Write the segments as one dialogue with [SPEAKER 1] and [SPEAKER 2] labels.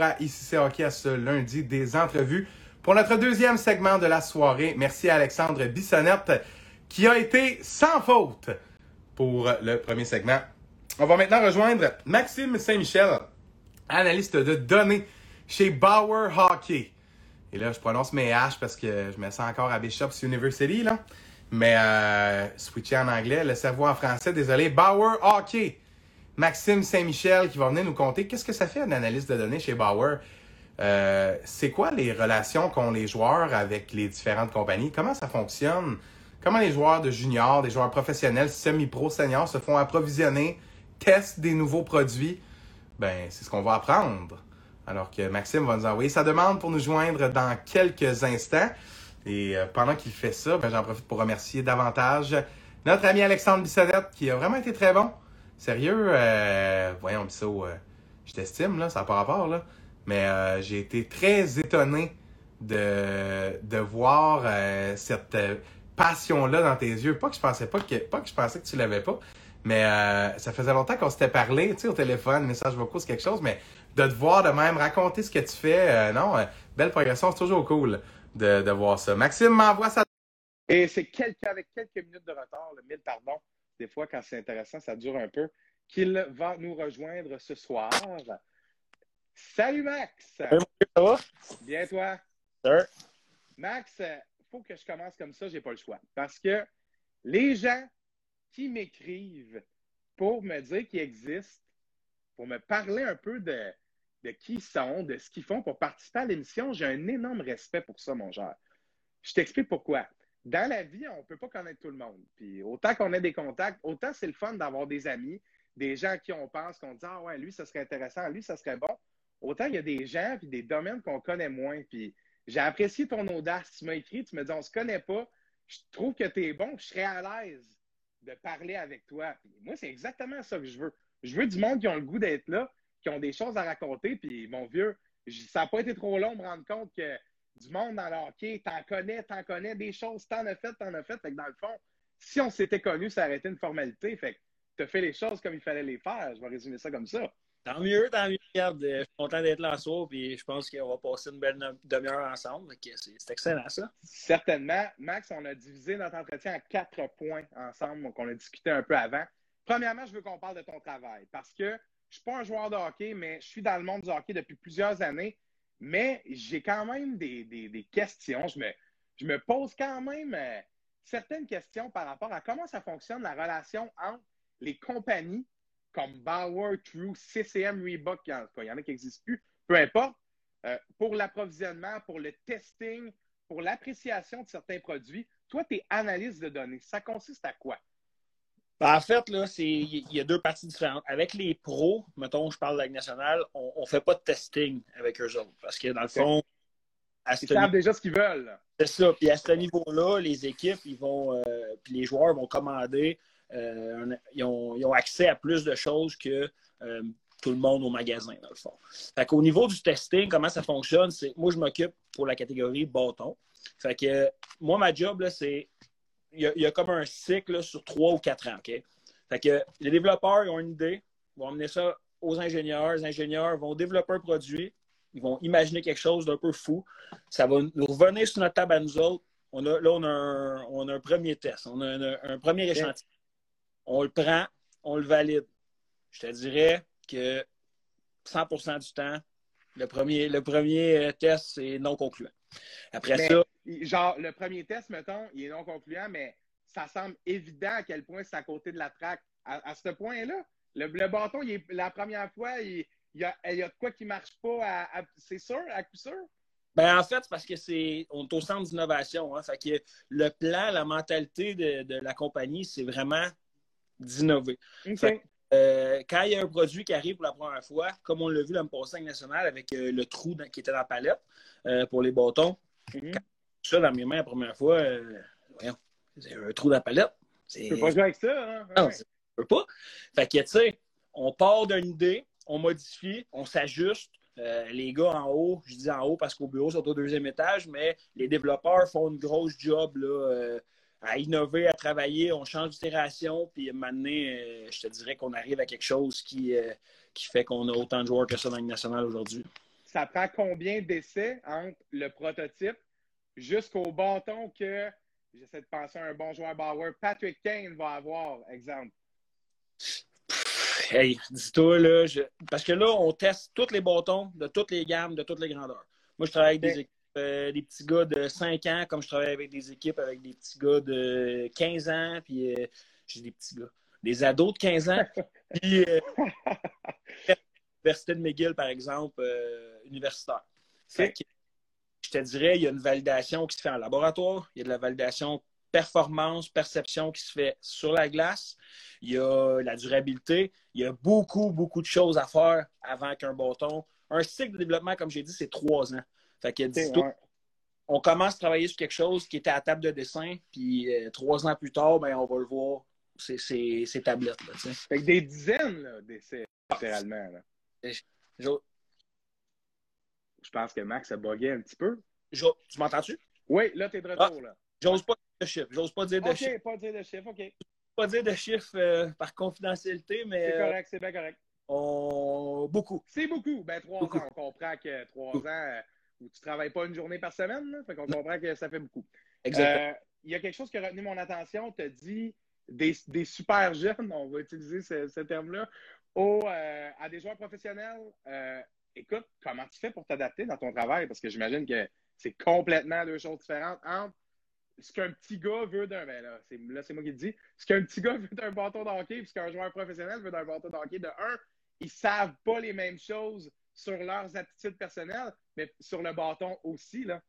[SPEAKER 1] à ICC Hockey à ce lundi des entrevues pour notre deuxième segment de la soirée. Merci à Alexandre Bissonnette qui a été sans faute pour le premier segment. On va maintenant rejoindre Maxime Saint-Michel, analyste de données chez Bauer Hockey. Et là, je prononce mes H parce que je me sens encore à Bishop's University, là. Mais euh, switcher en anglais, le cerveau en français, désolé. Bauer Hockey. Maxime Saint-Michel qui va venir nous conter qu'est-ce que ça fait une analyse de données chez Bauer. Euh, c'est quoi les relations qu'ont les joueurs avec les différentes compagnies? Comment ça fonctionne? Comment les joueurs de junior, des joueurs professionnels, semi-pro, seniors se font approvisionner, testent des nouveaux produits? Ben, c'est ce qu'on va apprendre. Alors que Maxime va nous envoyer sa demande pour nous joindre dans quelques instants. Et euh, pendant qu'il fait ça, ben, j'en profite pour remercier davantage notre ami Alexandre Bissonnette qui a vraiment été très bon. Sérieux, euh, voyons, Bissot, euh, je t'estime, là, ça n'a pas rapport, là. Mais euh, j'ai été très étonné de, de voir euh, cette passion-là dans tes yeux. Pas que je pensais pas que, pas que je pensais que tu l'avais pas, mais ça faisait longtemps qu'on s'était parlé, tu sais, au téléphone, message vocaux, c'est quelque chose, mais de te voir de même raconter ce que tu fais, non, belle progression, c'est toujours cool de, de voir ça. Maxime m'envoie ça.
[SPEAKER 2] Et c'est quelques, avec quelques minutes de retard, le mille pardon, des fois quand c'est intéressant, ça dure un peu, qu'il va nous rejoindre ce soir. Salut Max!
[SPEAKER 3] ça va?
[SPEAKER 2] Bien toi?
[SPEAKER 3] Sir?
[SPEAKER 2] Max, il faut que je commence comme ça, j'ai pas le choix. Parce que les gens qui m'écrivent pour me dire qu'ils existent, pour me parler un peu de, de qui ils sont, de ce qu'ils font pour participer à l'émission, j'ai un énorme respect pour ça, mon cher. Je t'explique pourquoi. Dans la vie, on ne peut pas connaître tout le monde. Puis autant qu'on ait des contacts, autant c'est le fun d'avoir des amis, des gens à qui on pense, qu'on dit Ah ouais, lui, ça serait intéressant, lui, ça serait bon. Autant il y a des gens puis des domaines qu'on connaît moins. Puis j'ai apprécié ton audace. Tu m'as écrit, tu me dis on se connaît pas. Je trouve que tu es bon, je serais à l'aise de parler avec toi. Puis moi, c'est exactement ça que je veux. Je veux du monde qui ont le goût d'être là, qui ont des choses à raconter. Puis mon vieux, ça n'a pas été trop long de me rendre compte que du monde dans le hockey, t'en connais, t'en connais des choses, t'en as fait, t'en as fait. Fait que dans le fond, si on s'était connus, ça aurait été une formalité. Fait que t'as fait les choses comme il fallait les faire. Je vais résumer ça comme ça.
[SPEAKER 3] Tant mieux, tant mieux. Regarde, je suis content d'être là ce soir, puis je pense qu'on va passer une belle demi-heure ensemble. C'est excellent, ça.
[SPEAKER 2] Certainement. Max, on a divisé notre entretien en quatre points ensemble, donc on a discuté un peu avant. Premièrement, je veux qu'on parle de ton travail, parce que je ne suis pas un joueur de hockey, mais je suis dans le monde du hockey depuis plusieurs années, mais j'ai quand même des, des, questions. Je me, je me pose quand même euh, certaines questions par rapport à comment ça fonctionne la relation entre les compagnies comme Bauer, True, CCM, Reebok, il y en a qui n'existent plus, peu importe, euh, pour l'approvisionnement, pour le testing, pour l'appréciation de certains produits. Toi, tes analyses de données, ça consiste à quoi?
[SPEAKER 3] Ben, en fait, là, il y a deux parties différentes. Avec les pros, mettons, je parle de la Ligue nationale, on ne fait pas de testing avec eux autres. Parce que dans le fond,
[SPEAKER 2] à ils savent déjà ce qu'ils veulent.
[SPEAKER 3] C'est ça. Puis à ce niveau-là, les équipes, ils vont, euh, puis les joueurs vont commander euh, ils, ont, ils, ont, accès à plus de choses que euh, tout le monde au magasin, dans le fond. Fait qu'au niveau du testing, comment ça fonctionne, c'est moi, je m'occupe pour la catégorie bâton. Fait que moi, ma job, là, c'est. Il y, a, il y, a, comme un cycle là, sur trois ou quatre ans. Fait que les développeurs ils ont une idée, vont amener ça aux ingénieurs. Les ingénieurs vont développer un produit, ils vont imaginer quelque chose d'un peu fou. Ça va nous revenir sur notre table à nous autres. On a, là, on a, un, on a un premier test, on a un, un premier échantillon on le prend, on le valide. Je te dirais que 100% du temps, le premier, le premier test, c'est non concluant. Après
[SPEAKER 2] mais,
[SPEAKER 3] ça.
[SPEAKER 2] Genre, le premier test, mettons, il est non concluant, mais ça semble évident à quel point c'est à côté de la traque. À, à ce point-là, le, le, bâton, il est, la première fois, il, il, y a, il, y a, de quoi qui ne marche pas, c'est sûr, à coup sûr?
[SPEAKER 3] Ben, en fait, c'est parce que c'est on est au centre d'innovation. Hein, fait que le plan, la mentalité de, de la compagnie, c'est vraiment d'innover.
[SPEAKER 2] Okay.
[SPEAKER 3] Euh, quand il y a un produit qui arrive pour la première fois, comme on l'a vu dans le passage national avec euh, le trou dans, qui était dans la palette euh, pour les bâtons, mm -hmm. quand ça dans mes mains la première fois, voyons, c'est un trou dans la palette.
[SPEAKER 2] Tu peux pas jouer avec ça, hein?
[SPEAKER 3] Non, ouais. peux pas. Fait que, tu sais, on part d'une idée, on modifie, on s'ajuste. les gars en haut, je dis en haut parce qu'au bureau, sont au deuxième étage, mais les développeurs font une grosse job là, à innover, à travailler, on change d'itération, puis maintenant, euh, je te dirais qu'on arrive à quelque chose qui, euh, qui fait qu'on a autant de joueurs que ça dans le national aujourd'hui.
[SPEAKER 2] ça prend combien d'essais entre le prototype jusqu'au bâton que, j'essaie de penser à un bon joueur Bauer, Patrick Kane va avoir, exemple?
[SPEAKER 3] Hey, dis-toi, là, parce que là, on teste tous les bâtons de toutes les gammes, de toutes les grandeurs. Moi, je travaille avec des, équipes, euh, des petits gars de 5 ans, comme je travaille avec des équipes avec des petits gars de 15 ans, puis euh, j'ai des petits gars, des ados de 15 ans. puis, euh, l'Université de McGill, par exemple, universitaire. Fait que, je te dirais, il y a une validation qui se fait en laboratoire, il y a de la validation performance, perception qui se fait sur la glace. Il y a la durabilité. Il y a beaucoup, beaucoup de choses à faire avant qu'un bâton. Un cycle de développement, comme j'ai dit, c'est trois ans. Fait que, on commence à travailler sur quelque chose qui était à table de dessin, puis euh, trois ans plus tard, ben, on va le voir, c'est ces tablettes-là.
[SPEAKER 2] Fait que des dizaines d'essais, littéralement. Je... pense que Max a bugué un petit peu.
[SPEAKER 3] Tu m'entends-tu?
[SPEAKER 2] Oui, là, tu es de retour.
[SPEAKER 3] Ah, J'ose pas de chiffres. J'ose pas dire de
[SPEAKER 2] okay,
[SPEAKER 3] chiffres.
[SPEAKER 2] pas dire de chiffres, OK.
[SPEAKER 3] Pas dire de chiffres euh, par confidentialité, mais.
[SPEAKER 2] C'est correct, c'est bien correct.
[SPEAKER 3] On... Beaucoup.
[SPEAKER 2] C'est beaucoup. Ben, trois ans, on comprend que trois ans euh, où tu travailles pas une journée par semaine, là, fait qu'on comprend que ça fait beaucoup.
[SPEAKER 3] Exactement.
[SPEAKER 2] Euh, il y a quelque chose qui a retenu mon attention. Tu as dit des, des, super jeunes, on va utiliser ce, ce terme-là, à des joueurs professionnels. écoute, comment tu fais pour t'adapter dans ton travail? Parce que j'imagine que c'est complètement deux choses différentes entre ce qu'un petit gars veut d'un. Ben là, c'est, là, c'est moi qui le dis. Ce qu'un petit gars veut d'un bâton d'hockey, puis ce qu'un joueur professionnel veut d'un bâton d'hockey, de un, ils savent pas les mêmes choses sur leurs aptitudes personnelles, mais sur le bâton aussi. Là.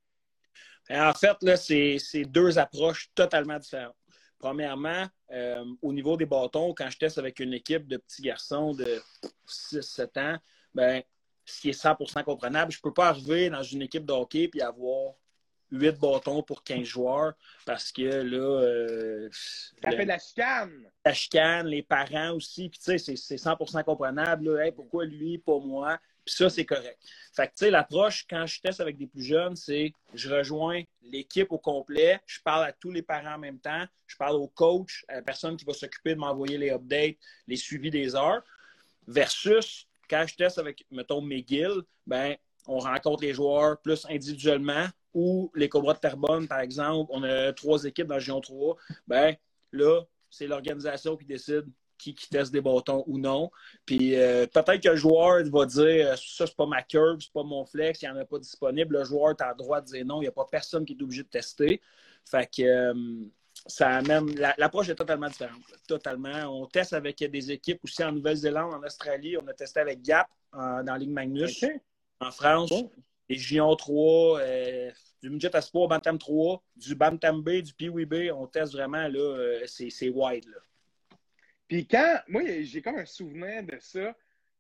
[SPEAKER 3] En fait, là, c'est, deux approches totalement différentes. Premièrement, euh, au niveau des bâtons, quand je teste avec une équipe de petits garçons de 6-7 ans, ben, ce qui est 100% comprenable, je ne peux pas arriver dans une équipe de hockey et avoir 8 bâtons pour 15 joueurs parce que là. Euh,
[SPEAKER 2] ça fait de la chicane.
[SPEAKER 3] La chicane, les parents aussi. Puis tu sais, c'est 100% comprenable. pourquoi lui, pas moi? Puis ça, c'est correct. Fait que tu sais, l'approche, quand je teste avec des plus jeunes, c'est je rejoins l'équipe au complet, je parle à tous les parents en même temps, je parle au coach, à la personne qui va s'occuper de m'envoyer les updates, les suivis des heures, versus quand je teste avec, mettons, McGill, ben, on rencontre les joueurs plus individuellement, ou les Cobras de Terrebonne, par exemple, on a trois équipes dans la Géant 3, ben là, c'est l'organisation qui décide qui, qui, teste des bâtons ou non. Puis euh, peut-être que le joueur va dire euh, ça, c'est pas ma curve, c'est pas mon flex, il n'y en a pas disponible. Le joueur, tu as le droit de dire non, il n'y a pas personne qui est obligé de tester. Fait que euh, ça amène. L'approche est totalement différente. Totalement. On teste avec des équipes aussi en Nouvelle-Zélande, en Australie. On a testé avec Gap dans la Ligue Magnus. En France, les Gion 3, euh, du Midget à Sport Bantam 3, du Bantam B, du Pee-Wee B, on teste vraiment, là, c'est wide, là.
[SPEAKER 2] Puis quand, moi, j'ai comme un souvenir de ça,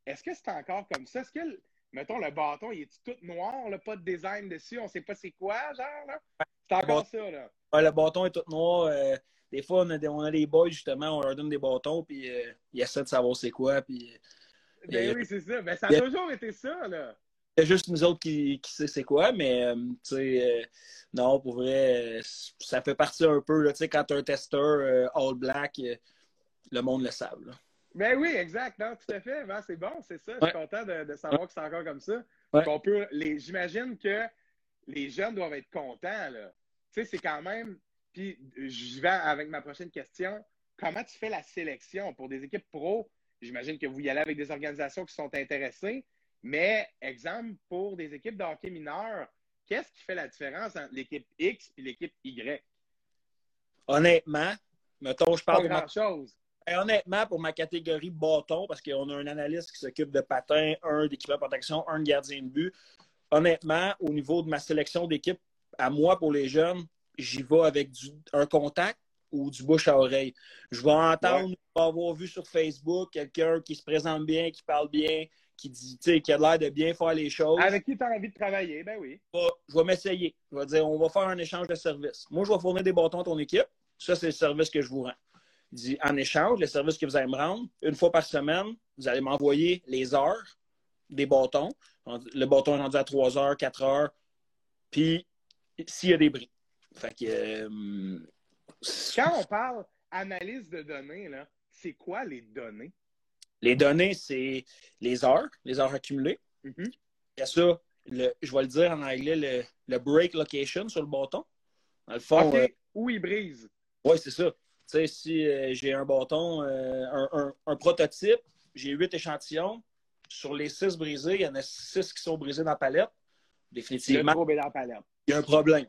[SPEAKER 2] est-ce que c'est encore comme ça? Est-ce que, mettons, le bâton, il est tout noir, là, pas de design dessus, on sait pas c'est quoi, genre, là? C'est encore ça, là.
[SPEAKER 3] le bâton est tout noir. Euh, des fois, on a, des, on a des boys, justement, on leur donne des bâtons, puis ils essaient de savoir c'est quoi, puis...
[SPEAKER 2] Ben oui, c'est ça. Ben, ça a toujours été ça, là.
[SPEAKER 3] C'est juste nous autres qui, qui sait c'est quoi, mais euh, tu sais, euh, non, pour vrai, ça fait partie un peu, tu sais, quand un testeur euh, all black, le monde le savent. Là.
[SPEAKER 2] Ben oui, exact, non, tout à fait. Ben, c'est bon, c'est ça. Je suis content de, savoir que c'est encore comme ça. les, j'imagine que les jeunes doivent être contents, là. Tu sais, c'est quand même. Puis, je vais avec ma prochaine question. Comment tu fais la sélection pour des équipes pro? J'imagine que vous y allez avec des organisations qui sont intéressées. Mais, exemple, pour des équipes de hockey mineurs, qu'est-ce qui fait la différence entre l'équipe X et l'équipe Y?
[SPEAKER 3] Honnêtement, mettons, je parle
[SPEAKER 2] de grand-chose.
[SPEAKER 3] Ben, honnêtement, pour ma catégorie bâton, parce qu'on a un analyste qui s'occupe de patins, un d'équipement de protection, un de gardien de but. Honnêtement, au niveau de ma sélection d'équipe, à moi, pour les jeunes, j'y vais avec un contact ou du bouche à oreille. Je vais entendre, je vais avoir vu sur Facebook quelqu'un qui se présente bien, qui parle bien, qui dit, qui a l'air de bien faire les choses.
[SPEAKER 2] Avec qui tu as envie de travailler, ben oui.
[SPEAKER 3] Je vais, m'essayer. Je vais dire, on va faire un échange de services. Moi, je vais fournir des bâtons à ton équipe. Ça, c'est le service que je vous rends. Il dit, en échange, le service que vous allez me rendre, une fois par semaine, vous allez m'envoyer les heures des bâtons. Le bâton est rendu à 3 heures, 4 heures. Puis, s'il y a des bris. Fait que. Euh,
[SPEAKER 2] Quand on parle analyse de données, c'est quoi les données?
[SPEAKER 3] Les données, c'est les heures, les heures accumulées. Il y a ça, le, je vais le dire en anglais, le, le break location sur le bâton. Dans le fond, euh,
[SPEAKER 2] Où il brise.
[SPEAKER 3] oui, c'est ça. Tu sais, si euh, j'ai un bâton, euh, un, un- un prototype, j'ai huit échantillons. Sur les six brisés, il y en a six qui sont brisés dans la palette.
[SPEAKER 2] Le
[SPEAKER 3] Définitivement,
[SPEAKER 2] est dans la palette.
[SPEAKER 3] il y a un problème.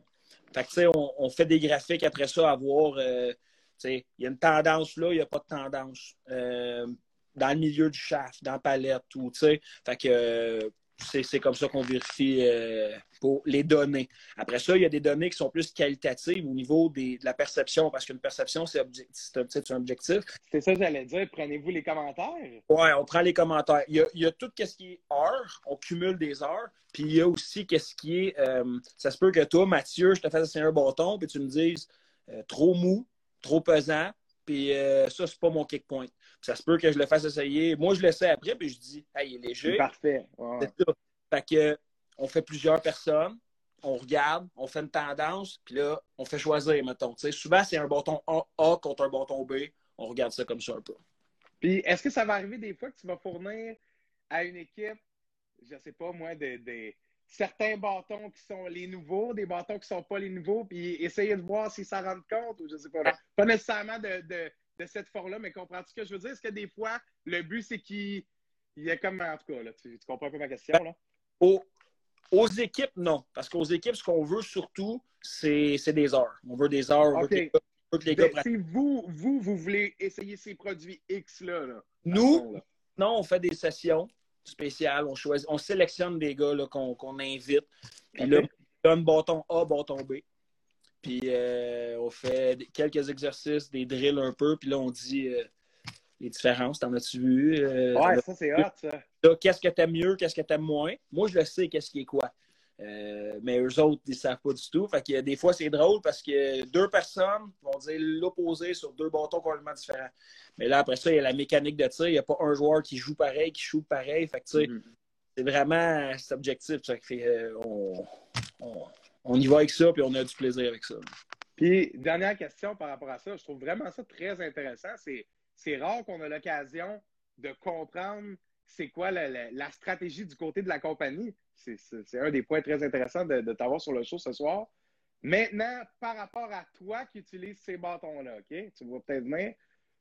[SPEAKER 3] Fait que, tu sais, on, on fait des graphiques après ça à voir, euh, tu sais, il y a une tendance là, il n'y a pas de tendance. Dans le milieu du shaft, dans la palette, tout, tu sais. Fait que c'est c'est comme ça qu'on vérifie euh, pour les données. Après ça, il y a des données qui sont plus qualitatives au niveau des- de la perception, parce qu'une perception, c'est un, objectif.
[SPEAKER 2] C'est ça que j'allais dire. Prenez-vous les commentaires.
[SPEAKER 3] Ouais, on prend les commentaires. Il y a, il y a tout ce qui est heures, on cumule des heures. Puis il y a aussi qu'est-ce qui est. euh, ça se peut que toi, Mathieu, je te fasse essayer un bâton, puis tu me dises euh, trop mou, trop pesant, puis ça, c'est pas mon kick point. Ça se peut que je le fasse essayer. Moi, je l'essaie après, puis je dis, hey, il est léger.
[SPEAKER 2] parfait.
[SPEAKER 3] C'est ça. Fait que, on fait plusieurs personnes, on regarde, on fait une tendance, puis là, on fait choisir, mettons. Sais, souvent, c'est un bâton A, contre un bâton B. On regarde ça comme ça un peu.
[SPEAKER 2] Puis, est-ce que ça va arriver des fois que tu vas fournir à une équipe, je sais pas moi, des des- certains bâtons qui sont les nouveaux, des bâtons qui sont pas les nouveaux, puis essayer de voir s'ils s'en rendent compte ou je sais pas. là. Pas nécessairement de, de, de cette forme-là, mais comprends-tu ce que je veux dire? Est-ce que des fois, le but, c'est qu'il il y a comme, en tout cas, là, tu, tu comprends un peu ma question, là?
[SPEAKER 3] Aux, aux équipes, non. Parce qu'aux équipes, ce qu'on veut surtout, c'est des heures. On veut des heures. On veut que les gars- on veut que les gars
[SPEAKER 2] Ben,
[SPEAKER 3] pratiquent.
[SPEAKER 2] Si vous, vous, vous voulez essayer ces produits X-là, là,
[SPEAKER 3] Nous,
[SPEAKER 2] fond, là.
[SPEAKER 3] non, on fait des sessions spéciales. On, choisit, on sélectionne des gars qu'on invite. Puis là, on donne bâton A, bâton B. Puis euh, on fait quelques exercices, des drills un peu. Puis là, on dit euh, les différences. T'en as-tu vu? Euh,
[SPEAKER 2] Ouais, ça, c'est hot, ça.
[SPEAKER 3] qu'est-ce que t'aimes mieux, qu'est-ce que t'aimes moins? Moi, je le sais, qu'est-ce qui est quoi. Mais eux autres, ils savent pas du tout. Fait que des fois, c'est drôle parce que deux personnes vont dire l'opposé sur deux bâtons complètement différents. Mais là, après ça, il y a la mécanique de tir. Il n'y a pas un joueur qui joue pareil, qui joue pareil. Fait que, tu sais,
[SPEAKER 2] Mhm.
[SPEAKER 3] c'est vraiment. Ça fait, on, on- on y va avec ça, puis on a du plaisir avec ça.
[SPEAKER 2] Puis, dernière question par rapport à ça, je trouve vraiment ça très intéressant. C'est, rare qu'on a l'occasion de comprendre c'est quoi la, stratégie du côté de la compagnie. C'est, un des points très intéressants de, t'avoir sur le show ce soir. Maintenant, par rapport à toi qui utilises ces bâtons-là, OK? Tu vas peut-être venir.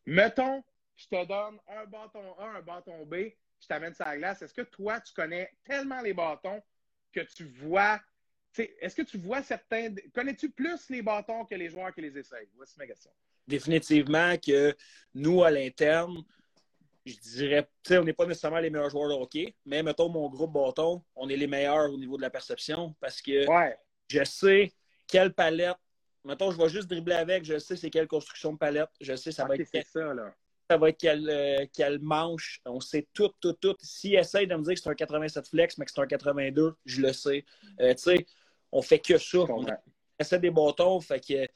[SPEAKER 2] Mettons, je te donne un bâton A, un bâton B, je t'amène ça à la glace. Est-ce que toi, tu connais tellement les bâtons que tu vois Est-ce que tu vois certains. Connais-tu plus les bâtons que les joueurs qui les essayent? Voici ma question.
[SPEAKER 3] définitivement que nous, à l'interne, je dirais, tu sais, on n'est pas nécessairement les meilleurs joueurs de hockey, mais mettons mon groupe bâton, on est les meilleurs au niveau de la perception parce que
[SPEAKER 2] Ouais.
[SPEAKER 3] je sais quelle palette. Mettons, je vais juste dribbler avec, je sais c'est quelle construction de palette, je sais ça va être
[SPEAKER 2] ça, là.
[SPEAKER 3] ça va être quelle, euh, quelle manche. On sait tout, tout, tout. S'il essaye de me dire que c'est un 87 flex, mais que c'est un 82, je le sais. Euh, tu sais, on fait que ça. On essaie des bâtons, fait que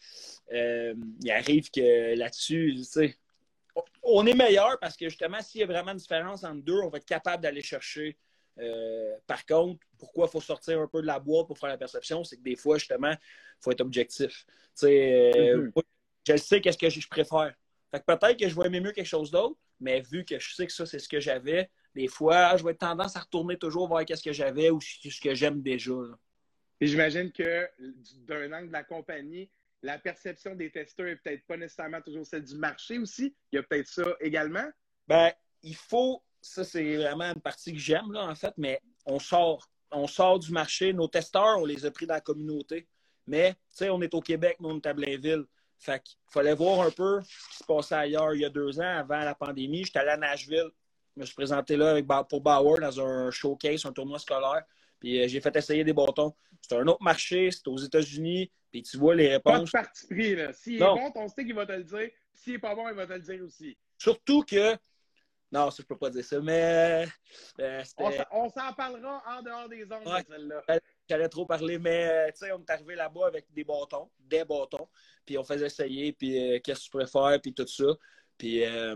[SPEAKER 3] euh, il arrive que là-dessus, tu sais, on- est meilleur parce que justement, s'il y a vraiment une différence entre deux, on va être capable d'aller chercher. Euh, par contre, pourquoi il faut sortir un peu de la boîte pour faire la perception, c'est que des fois, justement, il faut être objectif. Tu sais, euh,
[SPEAKER 2] Mhm.
[SPEAKER 3] je sais qu'est-ce que je préfère. Fait que peut-être que je vais aimer mieux quelque chose d'autre, mais vu que je sais que ça, c'est ce que j'avais, des fois, je vais être tendance à retourner toujours voir qu'est-ce que j'avais ou ce que j'aime déjà. là.
[SPEAKER 2] J'imagine que d'un angle de la compagnie, la perception des testeurs est peut-être pas nécessairement toujours celle du marché aussi. Il y a peut-être ça également.
[SPEAKER 3] Ben, il faut, ça c'est vraiment une partie que j'aime, là, en fait, mais on sort. On sort du marché. Nos testeurs, on les a pris dans la communauté. Mais, tu sais, on est au Québec, nous, on est à Blainville. Fait qu'il fallait voir un peu ce qui se passait ailleurs il y a deux ans, avant la pandémie. J'étais allé à Nashville. Je me suis présenté là avec, pour Bauer dans un showcase, un tournoi scolaire. Puis euh, j'ai fait essayer des bâtons. C'est un autre marché, c'est aux États-Unis. Puis tu vois les
[SPEAKER 2] Pas de
[SPEAKER 3] réponses.
[SPEAKER 2] parti pris, là. S'il est bon, ton stick, il va te le dire. Puis S'il est pas bon, il va te le dire aussi.
[SPEAKER 3] Surtout que. Non, ça, je peux pas dire ça, mais. euh, c'était-
[SPEAKER 2] On s'en- On s'en parlera en dehors des ondes
[SPEAKER 3] Ouais.
[SPEAKER 2] celle-là.
[SPEAKER 3] J'allais trop parler, mais euh, tu sais, on est arrivé là-bas avec des bâtons, des bâtons, puis on faisait essayer, puis euh, qu'est-ce que tu préfères, puis tout ça. Puis euh,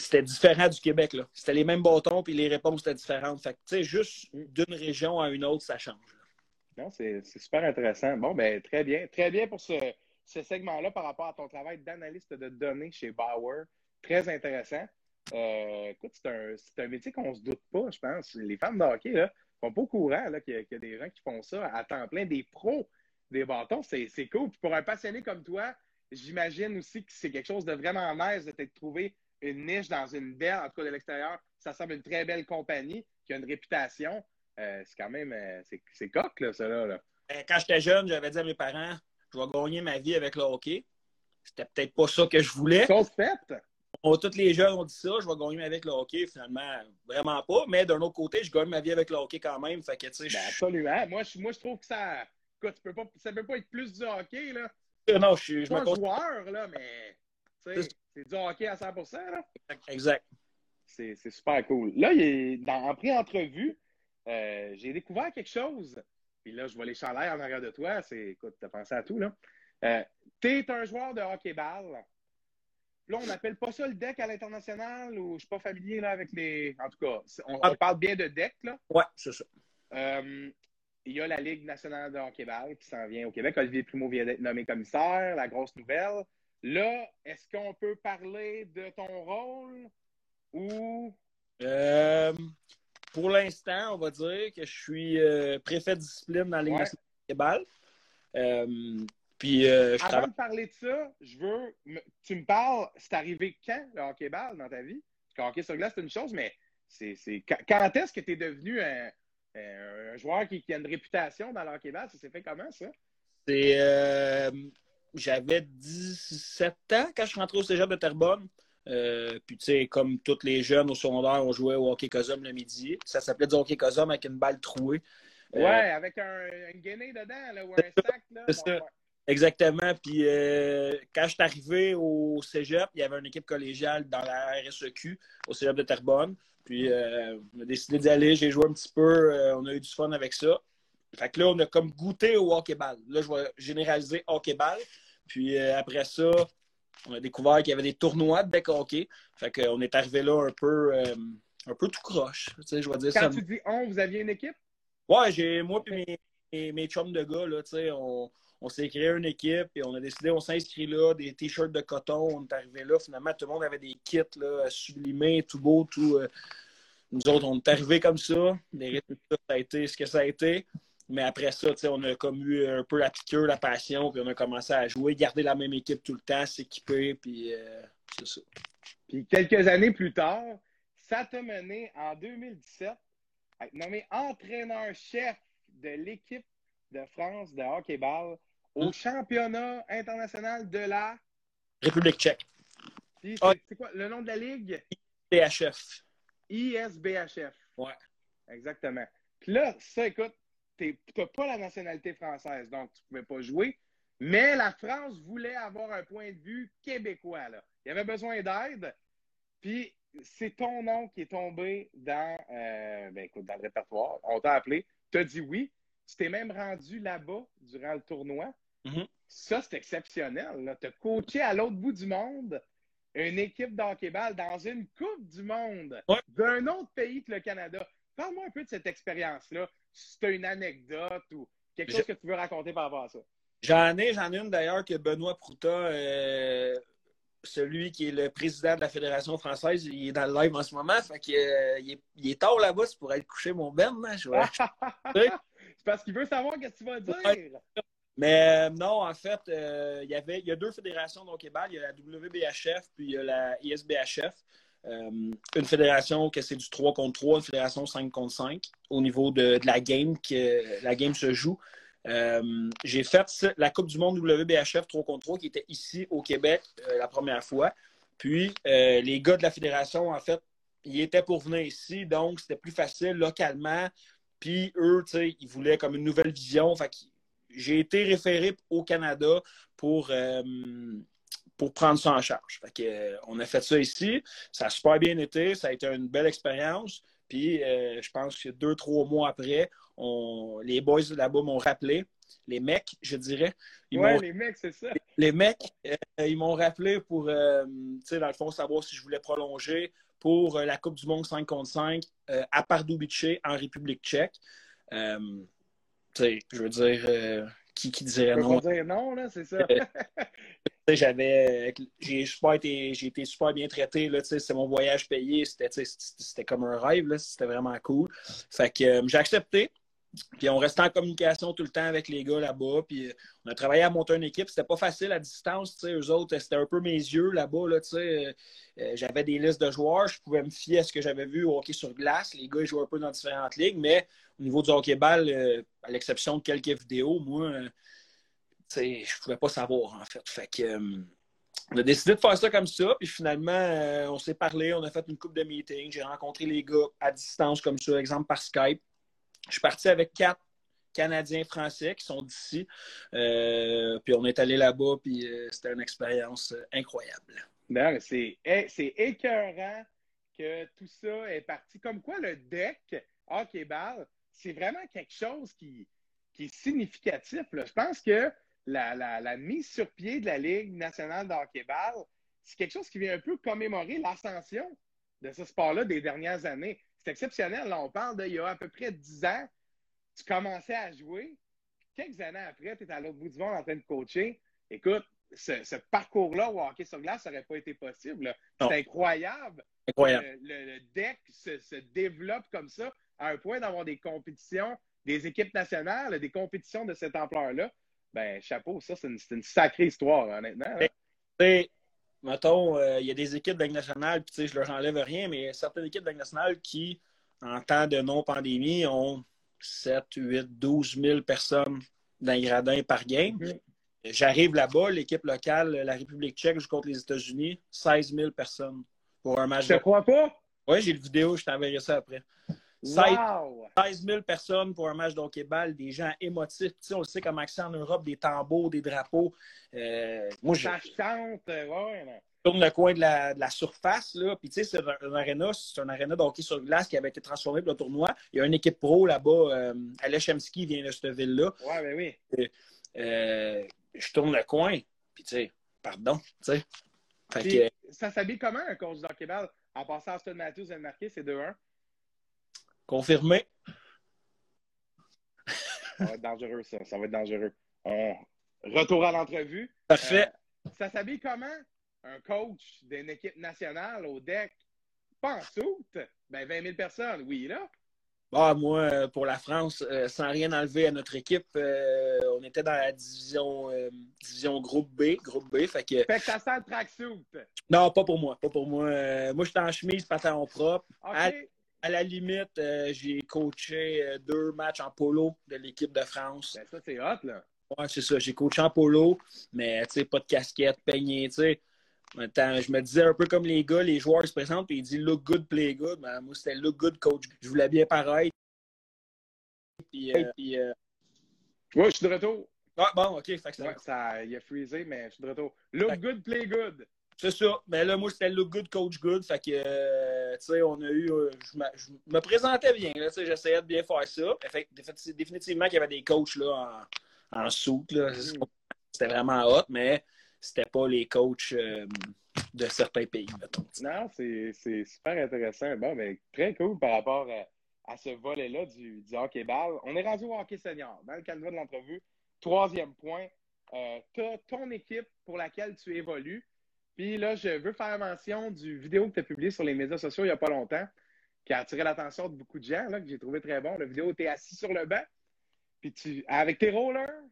[SPEAKER 3] c'était différent du Québec. C'était les mêmes bâtons, puis les réponses étaient différentes. Fait tu sais, juste d'une région à une autre, ça change.
[SPEAKER 2] Non, c'est super intéressant. Bon, ben très bien. Très bien pour ce, ce segment-là par rapport à ton travail d'analyste de données chez Bauer. Très intéressant. Euh, écoute, c'est un, un métier qu'on se doute pas, je pense. Les femmes de hockey, là, sont pas au courant qu'il y, a des gens qui font ça à temps plein, des pros des bâtons. C'est cool. Puis pour un passionné comme toi, j'imagine aussi que c'est quelque chose de vraiment nice de t'être trouvé une niche dans une belle, en tout cas de l'extérieur, ça semble une très belle compagnie qui a une réputation. Euh, c'est quand même, euh, c'est coq, là, ça, là.
[SPEAKER 3] Ben, quand j'étais jeune, j'avais dit à mes parents, je vais gagner ma vie avec le hockey. C'était peut-être pas ça que je voulais.
[SPEAKER 2] Chose faite.
[SPEAKER 3] On, tous les jeunes ont dit ça, je vais gagner ma vie avec le hockey. Finalement, vraiment pas. Mais d'un autre côté, je gagne ma vie avec le hockey quand même. Fait que,
[SPEAKER 2] ben, absolument. Moi je, moi, je trouve que ça. Quoi, tu peux pas, ça peut pas être plus du hockey, là.
[SPEAKER 3] Non, je suis.
[SPEAKER 2] Je suis joueur, là, mais. C'est du hockey à 100% là?
[SPEAKER 3] Exact.
[SPEAKER 2] C'est super cool. Là, il est, dans, en pré-entrevue, euh, j'ai découvert quelque chose. Puis là, je vois les chaleurs en arrière de toi. C'est, écoute, t'as pensé à tout, là. Euh, t'es un joueur de hockey-ball. Là, on n'appelle pas ça le deck à l'international ou je suis pas familier là, avec les. En tout cas, on, on parle bien de deck, là.
[SPEAKER 3] Ouais, c'est ça.
[SPEAKER 2] Euh, il y a la Ligue nationale de hockey-ball qui s'en vient au Québec. Olivier Primo vient d'être nommé commissaire, la grosse nouvelle. Là, est-ce qu'on peut parler de ton rôle ou?
[SPEAKER 3] Euh, pour l'instant, on va dire que je suis euh, préfet de discipline dans la Ligue nationale de. Euh, puis, je
[SPEAKER 2] Avant de parler de ça, je veux. Tu me parles, c'est arrivé quand le hockey-ball dans ta vie? Parce que hockey sur glace, c'est une chose, mais c'est, quand est-ce que tu es devenu un, un joueur qui, a une réputation dans le hockey-ball? Ça s'est fait comment, ça?
[SPEAKER 3] C'est j'avais 17 ans quand je suis rentré au cégep de Terrebonne. Euh, puis, tu sais, comme tous les jeunes au secondaire, on jouait au hockey cosum le midi. Ça s'appelait du hockey cosum avec une balle trouée.
[SPEAKER 2] Euh, ouais, avec un, guinée dedans, là, ou un sac. Là.
[SPEAKER 3] Exactement. Puis, euh, quand je suis arrivé au cégep, il y avait une équipe collégiale dans la RSEQ au cégep de Terrebonne. Puis, on a décidé d'y aller. J'ai joué un petit peu. on a eu du fun avec ça. Fait que là, on a comme goûté au hockey-ball. Là, je vais généraliser hockey-ball. Puis euh, après ça, on a découvert qu'il y avait des tournois de deck hockey. Fait qu'on est arrivé là un peu, euh, un peu tout croche. Tu sais, je vais dire
[SPEAKER 2] Quand tu dis on, vous aviez une équipe?
[SPEAKER 3] Ouais, j'ai moi et mes, mes, chums de gars, là, tu sais, on, on s'est créé une équipe et on a décidé, on s'inscrit là, des t-shirts de coton, on est arrivé là. Finalement, tout le monde avait des kits là, sublimés, tout beau, tout. Euh, nous autres, on est arrivés comme ça. Les résultats, ça a été ce que ça a été. Mais après ça, on a comme eu un peu la piqûre, la passion, puis on a commencé à jouer, garder la même équipe tout le temps, s'équiper, puis euh, c'est ça.
[SPEAKER 2] Puis quelques années plus tard, ça t'a mené en 2017 à être nommé entraîneur-chef de l'équipe de France de hockey-ball au hum. championnat international de la
[SPEAKER 3] République tchèque.
[SPEAKER 2] Puis c'est quoi le nom de la ligue?
[SPEAKER 3] ISBHF.
[SPEAKER 2] ISBHF.
[SPEAKER 3] Ouais.
[SPEAKER 2] Exactement. Puis là, ça, écoute, tu n'as pas la nationalité française, donc tu ne pouvais pas jouer. Mais la France voulait avoir un point de vue québécois. Là. Il y avait besoin d'aide. Puis c'est ton nom qui est tombé dans, euh, ben, écoute, dans le répertoire. On t'a appelé. Tu as dit oui. Tu t'es même rendu là-bas durant le tournoi.
[SPEAKER 3] Mm-hmm.
[SPEAKER 2] Ça, c'est exceptionnel. Tu as coaché à l'autre bout du monde une équipe d'hockey-ball dans une Coupe du monde d'un autre pays que le Canada. Parle-moi un peu de cette expérience-là si tu as une anecdote ou quelque chose que tu veux raconter par rapport à ça.
[SPEAKER 3] J'en ai, j'en ai une d'ailleurs que Benoît Prouta, euh, celui qui est le président de la Fédération française, il est dans le live en ce moment. Fait qu'il euh, il, est, tard là-bas, c'est pour être couché mon Ben. Hein,
[SPEAKER 2] c'est parce qu'il veut savoir ce que tu vas dire.
[SPEAKER 3] Mais euh, non, en fait, il, y avait, il y a deux fédérations donc Il y a la WBHF puis il y a la ISBHF. Euh, une fédération que c'est du 3 contre 3, une fédération 5 contre 5 au niveau de, la game que la game se joue. Euh, j'ai fait la Coupe du Monde WBHF 3 contre 3 qui était ici au Québec euh, la première fois. Puis les gars de la fédération, en fait, ils étaient pour venir ici, donc c'était plus facile localement. Puis eux, tu sais, ils voulaient comme une nouvelle vision. J'ai été référé au Canada pour pour prendre ça en charge. Euh, on a fait ça ici. Ça a super bien été. Ça a été une belle expérience. Puis, euh, je pense que deux, trois mois après, les boys là-bas m'ont rappelé. Les mecs, je dirais.
[SPEAKER 2] Oui, les mecs, c'est ça.
[SPEAKER 3] Les mecs, euh, ils m'ont rappelé pour, tu sais, dans le fond, savoir si je voulais prolonger pour la Coupe du Monde 5 contre 5 à Pardubice, en République tchèque. tu sais, je veux dire, qui, qui dirait non?
[SPEAKER 2] dire non, là, c'est ça.
[SPEAKER 3] j'avais j'ai super été j'ai été super bien traité là c'est mon voyage payé c'était c'était comme un rêve c'était vraiment cool fait que euh, j'ai accepté puis on restait en communication tout le temps avec les gars là-bas. Puis euh, on a travaillé à monter une équipe. C'était pas facile à distance. Tu sais, eux autres, c'était un peu mes yeux là-bas. Là, sais. Euh, j'avais des listes de joueurs. Je pouvais me fier à ce que j'avais vu au hockey sur glace. Les gars, ils jouaient un peu dans différentes ligues. Mais au niveau du hockey-ball, à l'exception de quelques vidéos, moi, je pouvais pas savoir, en fait. Fait que, euh, on a décidé de faire ça comme ça, puis finalement, euh, on s'est parlé, on a fait une coupe de meetings, j'ai rencontré les gars à distance comme ça, exemple par Skype. Je suis parti avec quatre Canadiens français qui sont d'ici, euh, puis on est allé là-bas, puis c'était une expérience incroyable.
[SPEAKER 2] c'est écœurant que tout ça est parti. Comme quoi, le deck hockey-ball, c'est vraiment quelque chose qui, qui est significatif. Je pense que la, mise sur pied de la Ligue nationale de hockey-ball, c'est quelque chose qui vient un peu commémorer l'ascension de ce sport-là des dernières années. C'est exceptionnel. Là, on parle d'il y a à peu près 10 ans, tu commençais à jouer. Quelques années après, tu es à l'autre bout du monde en train de coacher. Écoute, ce, parcours-là au hockey sur glace n'aurait pas été possible. C'est incroyable.
[SPEAKER 3] incroyable.
[SPEAKER 2] Le, deck se, se, développe comme ça à un point d'avoir des compétitions, des équipes nationales, des compétitions de cette ampleur-là ben, chapeau, ça, c'est une, sacrée histoire, honnêtement.
[SPEAKER 3] Mettons, euh, il y a des équipes de nationale, puis je leur enlève rien, mais certaines équipes de nationale qui, en temps de non-pandémie, ont 7, 8, 12 000 personnes dans les gradins par game. J'arrive là-bas, l'équipe locale, la République tchèque joue contre les États-Unis, 16 000 personnes pour un match.
[SPEAKER 2] Je te crois pas?
[SPEAKER 3] Oui, j'ai le vidéo, je t'enverrai ça après. 16 000 personnes pour un match d'hockey-ball, des gens émotifs. Tu sais, on sait comment c'est en Europe, des tambours, des drapeaux. Euh,
[SPEAKER 2] moi, je chante, ouais.
[SPEAKER 3] tourne le coin de la, surface, là. Puis, tu sais, c'est un, aréna, c'est un aréna de hockey sur glace qui avait été transformé pour le tournoi. Il y a une équipe pro là-bas, euh, Alechemski vient de cette ville-là.
[SPEAKER 2] Ouais, ben oui.
[SPEAKER 3] Euh, euh, je tourne le coin, puis, tu sais, pardon, tu sais.
[SPEAKER 2] Ça s'habille comment un coach d'hockey-ball? En passant à Austin Matthews et marqué, c'est 2-1.
[SPEAKER 3] Confirmé.
[SPEAKER 2] ça va être dangereux, ça. Ça va être dangereux. Retour à l'entrevue.
[SPEAKER 3] Parfait.
[SPEAKER 2] Euh, ça s'habille comment un coach d'une équipe nationale au deck? Pas en soute? Ben, 20 000 personnes, oui, là.
[SPEAKER 3] Bah, moi, pour la France, euh, sans rien enlever à notre équipe, euh, on était dans la division, division groupe B. Groupe B fait, que,
[SPEAKER 2] fait que ça sent le tracksuit.
[SPEAKER 3] Non, pas pour moi. Pas pour moi. moi, j'étais en chemise, pantalon propre.
[SPEAKER 2] OK
[SPEAKER 3] à la limite, euh, j'ai coaché euh, deux matchs en polo de l'équipe de France.
[SPEAKER 2] Ben, ça, c'est hot, là.
[SPEAKER 3] Ouais, c'est ça. J'ai coaché en polo, mais tu sais, pas de casquette, peigné, tu sais. je me disais un peu comme les gars, les joueurs se présentent et ils disent look good, play good. Ben, moi, c'était look good, coach. Je voulais bien pareil. Puis, euh, puis
[SPEAKER 2] Ouais, je suis de retour.
[SPEAKER 3] Ah, bon, OK.
[SPEAKER 2] ça... il a freezé, mais je suis de retour. Look good, play good.
[SPEAKER 3] C'est ça. Mais là, moi, c'était look good, coach good. Fait que, euh, tu sais, on a eu. Euh, je, me présentais bien. J'essayais de bien faire ça. Fait, définitivement qu'il y avait des coachs là, en, en soute. C'était vraiment hot, mais c'était pas les coachs euh, de certains pays, mettons.
[SPEAKER 2] Non, c'est super intéressant. Bon, mais très cool par rapport à, ce volet-là du, du hockey-ball. On est rendu au hockey senior. Dans le cadre de l'entrevue, troisième point. ton équipe pour laquelle tu évolues. Puis là, je veux faire mention du vidéo que tu as publié sur les médias sociaux il n'y a pas longtemps, qui a attiré l'attention de beaucoup de gens, là, que j'ai trouvé très bon. La vidéo où tu es assis sur le banc, puis tu, avec tes rollers,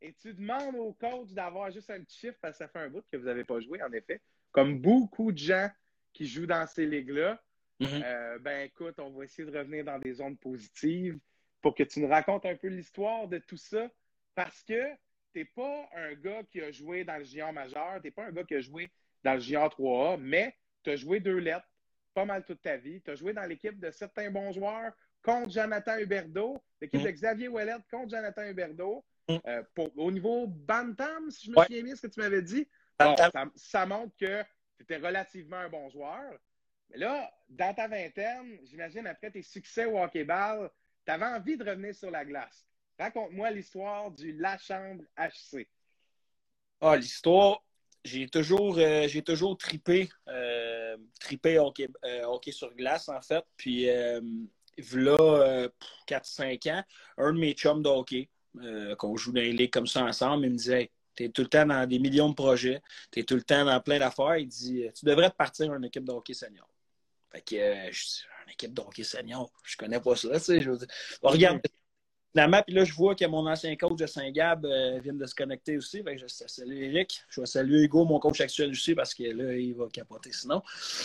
[SPEAKER 2] et tu demandes au coach d'avoir juste un petit chiffre parce que ça fait un bout que vous n'avez pas joué, en effet. Comme beaucoup de gens qui jouent dans ces ligues-là, mm-hmm. euh, ben écoute, on va essayer de revenir dans des zones positives pour que tu nous racontes un peu l'histoire de tout ça. Parce que t'es pas un gars qui a joué dans le junior majeur, t'es pas un gars qui a joué dans le junior 3A, mais tu as joué deux lettres pas mal toute ta vie. Tu as joué dans l'équipe de certains bons joueurs contre Jonathan Huberdeau, l'équipe de mm. Xavier Ouellet contre Jonathan Huberdeau. Mm. Euh, au niveau Bantam, si je me souviens bien ce que tu m'avais dit, ça, montre que tu étais relativement un bon joueur. Mais là, dans ta vingtaine, j'imagine après tes succès au hockey-ball, tu avais envie de revenir sur la glace. Raconte-moi l'histoire du La Chambre HC.
[SPEAKER 3] Ah, l'histoire, j'ai toujours, euh, j'ai toujours tripé, euh, tripé hockey, euh, hockey, sur glace, en fait. Puis, euh, là, 4-5 ans, un de mes chums de hockey, qu'on joue dans les ligues comme ça ensemble, il me disait Tu es tout le temps dans des millions de projets. Tu es tout le temps dans plein d'affaires. Il dit Tu devrais te partir une équipe de hockey senior. Fait que je dis Une équipe de hockey senior, je connais pas ça. Tu sais, je regarde finalement, puis là, je vois que mon ancien coach de Saint-Gab euh, vient de se connecter aussi. Fait que je salue Eric. Je vais saluer Hugo, mon coach actuel aussi, parce que là, il va capoter sinon.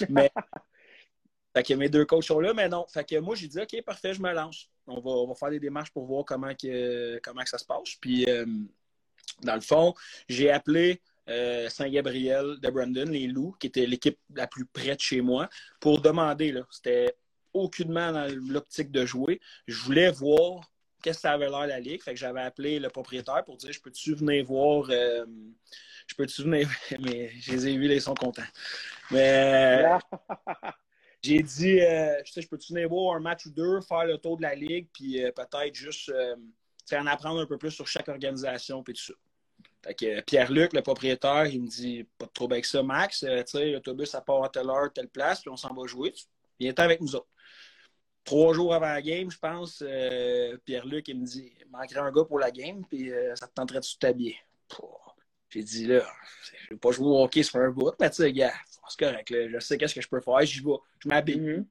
[SPEAKER 3] Mais fait que mes deux coachs sont là, mais non. Fait que moi, j'ai dit OK, parfait, je me lance. On va, on va faire des démarches pour voir comment, que, comment que ça se passe. Puis euh, dans le fond, j'ai appelé euh, Saint-Gabriel de Brandon, les Loups, qui était l'équipe la plus près de chez moi, pour demander. C'était aucunement dans l'optique de jouer. Je voulais voir qu'est-ce que ça avait l'air la ligue. Fait que j'avais appelé le propriétaire pour dire je peux-tu venir voir euh, je peux-tu venir mais je les ai vus, ils sont contents. Mais j'ai dit euh, je sais, je peux-tu venir voir un match ou deux, faire le tour de la ligue, puis euh, peut-être juste en apprendre un peu plus sur chaque organisation puis tout ça. Fait que Pierre-Luc, le propriétaire, il me dit pas de trouble avec ça, Max. tu sais, l'autobus, ça part à telle heure, telle place, puis on s'en va jouer. Viens avec nous autres trois jours avant la game, je pense, euh, Pierre-Luc, il me dit il manquerait un gars pour la game, puis euh, ça te tenterait de t'habiller. J'ai dit là, je vais pas jouer au hockey sur un bout, mais tu sais, gars, c'est correct, je sais qu'est-ce que je peux faire, j'y vais, je m'habille. Mm-hmm.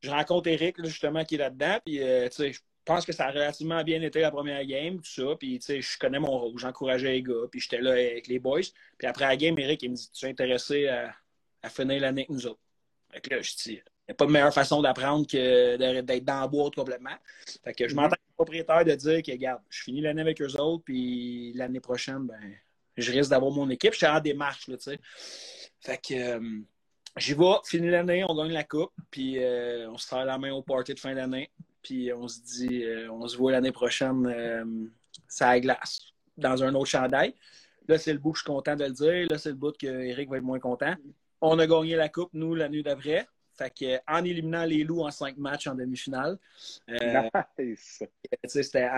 [SPEAKER 3] Je rencontre Eric, justement, qui est là-dedans, puis euh, tu sais, je pense que ça a relativement bien été la première game, tout ça, puis tu sais, je connais mon rôle, j'encourageais les gars, puis j'étais là avec les boys. Puis après la game, Eric, il me dit Tu es intéressé à, à finir l'année avec nous autres. Fait là, je dis n'y a pas de meilleure façon d'apprendre que d'être dans la boîte complètement. Fait que je mhm. m'entends le propriétaire de dire que, regarde, je finis l'année avec eux autres, puis l'année prochaine, ben, je risque d'avoir mon équipe. Je suis en démarche, là, tu sais. Fait que euh, j'y vais, finis l'année, on gagne la coupe, puis euh, on se fait la main au party de fin d'année, puis on se dit, euh, on se voit l'année prochaine, ça à glace, dans un autre chandail. Là, c'est le bout que je suis content de le dire. Là, c'est le bout que Eric va être moins content. On a gagné la coupe, nous, la nuit d'après. Fait que, en éliminant les loups en cinq matchs en demi-finale. Euh, nice. C'était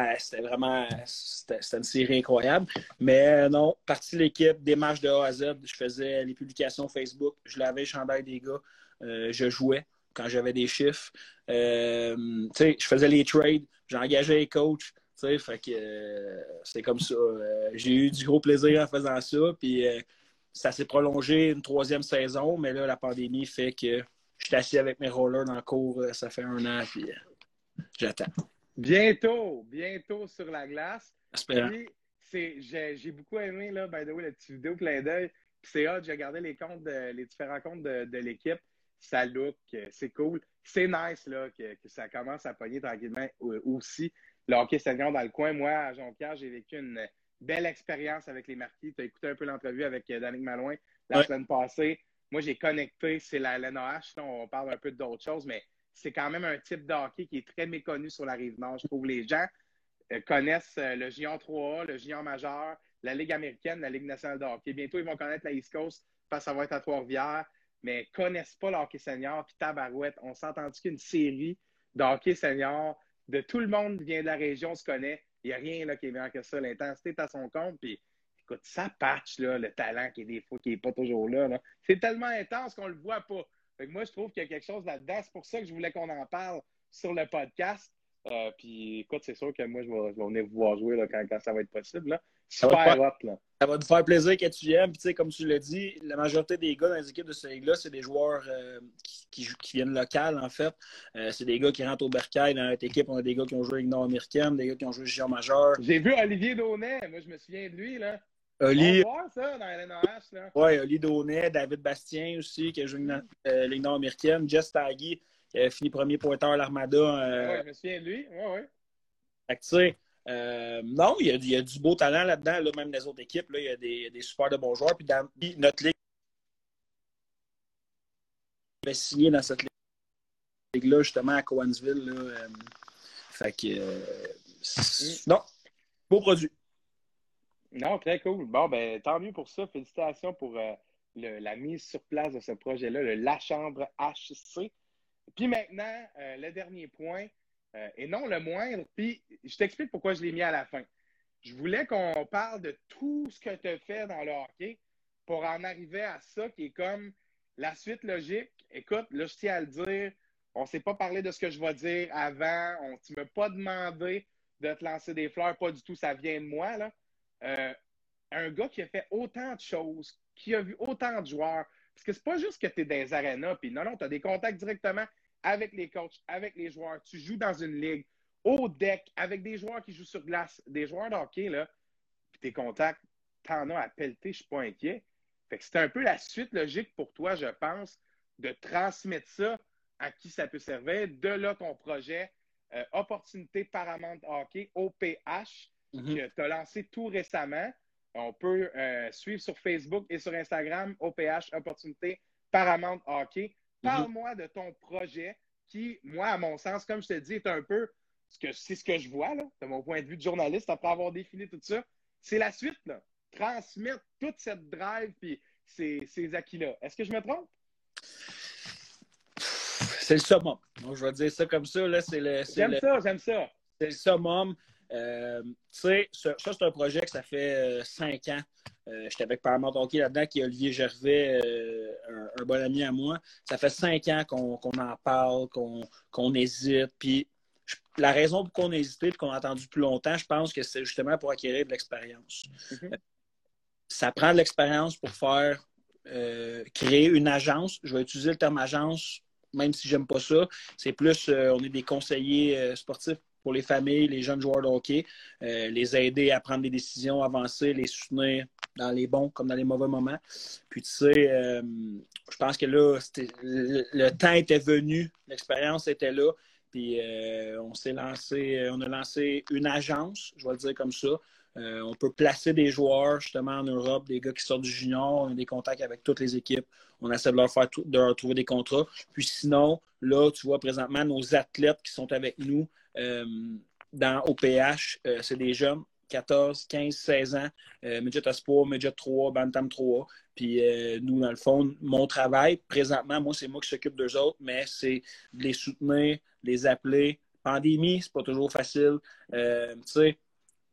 [SPEAKER 3] vraiment c'était une série incroyable. Mais non, partie de l'équipe, des matchs de A à Z. Je faisais les publications Facebook. Je lavais le chandail des gars. Euh, je jouais quand j'avais des chiffres. Euh, je faisais les trades. J'engageais les coachs. Fait que c'est comme ça. J'ai eu du gros plaisir en faisant ça. Puis ça s'est prolongé une troisième saison, mais là, la pandémie fait que je suis assis avec mes rollers dans le cours, euh, ça fait un an, puis euh, j'attends.
[SPEAKER 2] Bientôt, bientôt sur la glace. J'ai beaucoup aimé, là, by the way, la petite vidéo plein d'œil. C'est hot, j'ai regardé les comptes les différents comptes de, l'équipe. Ça look, euh, c'est cool. C'est nice là, que, ça commence à pogner tranquillement aussi. Le hockey senior dans le coin. Moi, à Jonquière, j'ai vécu une belle expérience avec les marquis. Tu as écouté un peu l'entrevue avec Danick Malouin la semaine passée. Moi, j'ai connecté, c'est la LNAH, on parle un peu d'autres choses, mais c'est quand même un type de hockey qui est très méconnu sur la rive nord. Je trouve les gens euh, connaissent euh, le Gion 3A, le Gion majeur, la Ligue américaine, la Ligue nationale de. Bientôt, ils vont connaître la East Coast parce que ça va être à Trois-Rivières, mais connaissent pas le senior. Puis tabarouette, on s'est entendu qu'une série de hockey senior de tout le monde vient de la région, se connaît. Il n'y a rien là, qui est meilleur que ça. L'intensité est à son compte. Puis écoute, ça patch, là, le talent qui est des fois qui n'est pas toujours là. C'est tellement intense qu'on ne le voit pas. moi, je trouve qu'il y a quelque chose là-dedans. C'est pour ça que je voulais qu'on en parle sur le podcast. Euh, puis écoute, c'est sûr que moi, je vais, venir vous voir jouer là, quand, ça va être possible. Là. Super hot. Là.
[SPEAKER 3] Ça va te faire plaisir que tu viennes. Puis, comme tu l'as dit, la majorité des gars dans les équipes de cette ligue-là, c'est des joueurs euh, qui, qui, viennent local, en fait. Euh, c'est des gars qui rentrent au Bercail dans notre équipe. On a des gars qui ont joué avec nord-américaine, des gars qui ont joué Géant Majeur.
[SPEAKER 2] J'ai vu Olivier Daunet. Moi, je me souviens de lui. là.
[SPEAKER 3] Oli,
[SPEAKER 2] ça dans LNAH, là.
[SPEAKER 3] Oui, Oli Daunet, David Bastien aussi, qui a joué dans euh, Ligue nord-américaine, Jess Taggy, qui a fini premier pointeur à l'Armada.
[SPEAKER 2] Euh... Oui, je me souviens de lui. Oui, oui.
[SPEAKER 3] Fait que, tu sais, euh, non, il y, a, il y, a, du beau talent là-dedans, là, même des autres équipes. Là, il y a des, des super de bons joueurs. Puis, dans, notre ligue, il va signer dans cette ligue-là, justement, à Cowansville. Là, euh, fait que, mm. non, beau produit.
[SPEAKER 2] Non, très cool. Bon, ben, tant mieux pour ça. Félicitations pour euh, la mise sur place de ce projet-là, le La Chambre HC. Puis maintenant, euh, le dernier point, euh, et non le moindre, puis je t'explique pourquoi je l'ai mis à la fin. Je voulais qu'on parle de tout ce que tu as fait dans le hockey pour en arriver à ça qui est comme la suite logique. Écoute, là, je tiens à le dire, on ne s'est pas parlé de ce que je vais dire avant, on ne m'a pas demandé de te lancer des fleurs, pas du tout, ça vient de moi, là. Euh, un gars qui a fait autant de choses, qui a vu autant de joueurs. Parce que c'est pas juste que tu es dans les puis non, non, tu as des contacts directement avec les coachs, avec les joueurs. Tu joues dans une ligue, au deck, avec des joueurs qui jouent sur glace, des joueurs de là, puis tes contacts, t'en as à pelleter, je suis pas inquiet. Fait que c'est un peu la suite logique pour toi, je pense, de transmettre ça à qui ça peut servir. De là, ton projet euh, Opportunité Paramount Hockey, OPH,
[SPEAKER 3] Mhm.
[SPEAKER 2] que tu as lancé tout récemment. On peut euh, suivre sur Facebook et sur Instagram, OPH Opportunité Paramount Hockey. Parle-moi de ton projet qui, moi, à mon sens, comme je te dis, est un peu ce que c'est ce que je vois, là, de mon point de vue de journaliste, après avoir défini tout ça. C'est la suite, là. Transmettre toute cette drive puis ces, ces acquis-là. Est-ce que je me trompe?
[SPEAKER 3] C'est le summum. Je vais dire ça comme ça. Là, c'est le, c'est
[SPEAKER 2] J'aime ça, j'aime ça.
[SPEAKER 3] c'est le summum. Euh, tu sais, ça, ça, c'est un projet que ça fait euh, cinq ans. Euh, J'étais avec Paramount Hockey là-dedans, qui est Olivier Gervais, euh, un, un bon ami à moi. Ça fait cinq ans qu'on en parle, qu'on hésite. Puis la raison pour qu'on a hésité et qu'on a attendu plus longtemps, je pense que c'est justement pour acquérir de l'expérience.
[SPEAKER 2] Mhm.
[SPEAKER 3] Euh, Ça prend de l'expérience pour faire euh, créer une agence. Je vais utiliser le terme agence, même si j'aime pas ça. C'est plus, euh, on est des conseillers euh, sportifs pour les familles, les jeunes joueurs de hockey, euh, les aider à prendre des décisions, avancer, les soutenir dans les bons comme dans les mauvais moments. Puis tu sais, euh, je pense que là, le, temps était venu, l'expérience était là. Puis euh, on s'est lancé, on a lancé une agence, je vais le dire comme ça. On peut placer des joueurs justement en Europe, des gars qui sortent du junior, on a des contacts avec toutes les équipes. On essaie de leur faire de leur trouver des contrats. Puis sinon, là, tu vois présentement nos athlètes qui sont avec nous euh, dans OPH, euh, c'est des jeunes, 14, 15, 16 ans, euh, Midget Espoir, Midget 3, Bantam 3. Puis euh, nous, dans le fond, mon travail, présentement, moi, c'est moi qui s'occupe d'eux autres, mais c'est de les soutenir, les appeler. Pandémie, c'est pas toujours facile.